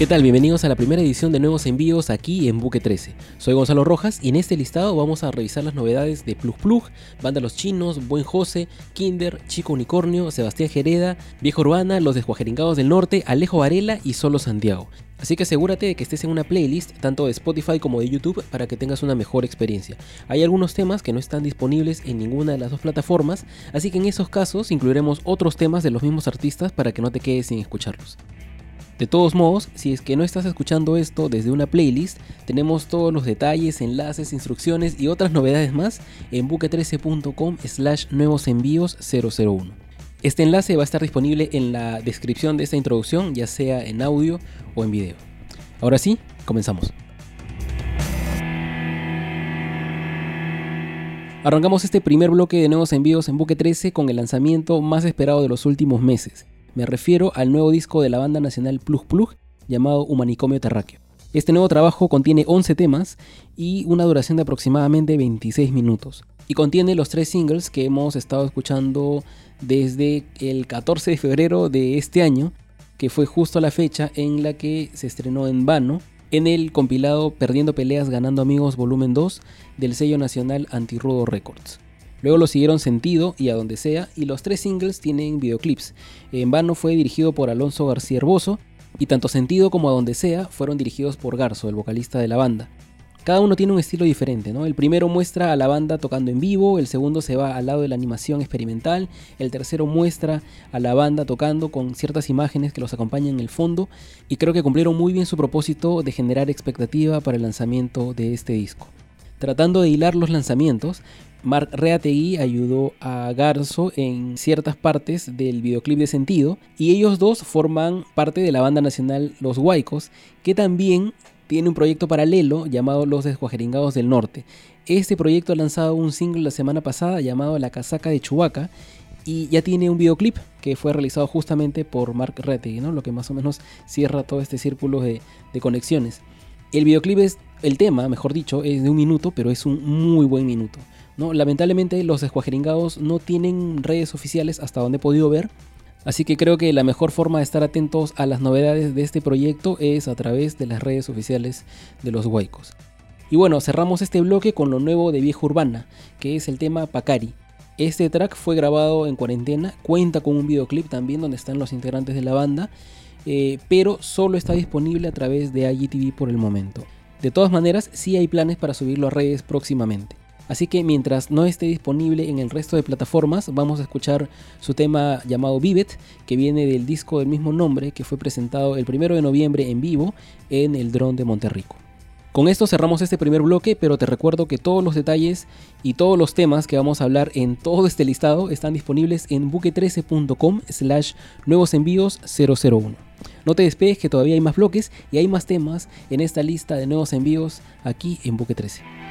¿Qué tal? Bienvenidos a la primera edición de Nuevos Envíos aquí en Buque 13. Soy Gonzalo Rojas y en este listado vamos a revisar las novedades de Plug Plug, Banda Los Chinos, Buen José, Kinder, Chico Unicornio, Sebastián Gereda, Viejo Urbana, Los Desguajeringados del Norte, Alejo Varela y Solo Santiago. Así que asegúrate de que estés en una playlist tanto de Spotify como de YouTube para que tengas una mejor experiencia. Hay algunos temas que no están disponibles en ninguna de las dos plataformas, así que en esos casos incluiremos otros temas de los mismos artistas para que no te quedes sin escucharlos. De todos modos, si es que no estás escuchando esto desde una playlist, tenemos todos los detalles, enlaces, instrucciones y otras novedades más en buque13.com slash nuevos envíos 001. Este enlace va a estar disponible en la descripción de esta introducción, ya sea en audio o en video. Ahora sí, comenzamos. Arrancamos este primer bloque de nuevos envíos en Buque 13 con el lanzamiento más esperado de los últimos meses, me refiero al nuevo disco de la banda nacional Plug Plug llamado Humanicomio Terráqueo. Este nuevo trabajo contiene 11 temas y una duración de aproximadamente 26 minutos. Y contiene los tres singles que hemos estado escuchando desde el 14 de febrero de este año, que fue justo la fecha en la que se estrenó en vano en el compilado Perdiendo Peleas Ganando Amigos Volumen 2 del sello nacional Antirrudo Records. Luego lo siguieron Sentido y A Donde Sea, y los tres singles tienen videoclips. En vano fue dirigido por Alonso García Herboso, y tanto Sentido como A Donde Sea fueron dirigidos por Garzo, el vocalista de la banda. Cada uno tiene un estilo diferente, ¿no? El primero muestra a la banda tocando en vivo, el segundo se va al lado de la animación experimental, el tercero muestra a la banda tocando con ciertas imágenes que los acompañan en el fondo, y creo que cumplieron muy bien su propósito de generar expectativa para el lanzamiento de este disco. Tratando de hilar los lanzamientos, Mark Reategui ayudó a Garzo en ciertas partes del videoclip de Sentido y ellos dos forman parte de la banda nacional Los Huaicos, que también tiene un proyecto paralelo llamado Los Desguajeringados del Norte. Este proyecto ha lanzado un single la semana pasada llamado La Casaca de Chubaca y ya tiene un videoclip que fue realizado justamente por Mark Reategui, ¿no? lo que más o menos cierra todo este círculo de, de conexiones. El videoclip es, el tema, mejor dicho, es de un minuto, pero es un muy buen minuto. ¿No? Lamentablemente los escuajeringados no tienen redes oficiales hasta donde he podido ver. Así que creo que la mejor forma de estar atentos a las novedades de este proyecto es a través de las redes oficiales de los Huaycos. Y bueno, cerramos este bloque con lo nuevo de Vieja Urbana, que es el tema Pacari. Este track fue grabado en cuarentena, cuenta con un videoclip también donde están los integrantes de la banda eh, pero solo está disponible a través de IGTV por el momento. De todas maneras, sí hay planes para subirlo a redes próximamente. Así que mientras no esté disponible en el resto de plataformas, vamos a escuchar su tema llamado Vivet, que viene del disco del mismo nombre que fue presentado el 1 de noviembre en vivo en el Dron de Monterrico. Con esto cerramos este primer bloque, pero te recuerdo que todos los detalles y todos los temas que vamos a hablar en todo este listado están disponibles en buque13.com slash nuevos envíos 001. No te despegues que todavía hay más bloques y hay más temas en esta lista de nuevos envíos aquí en Buque 13.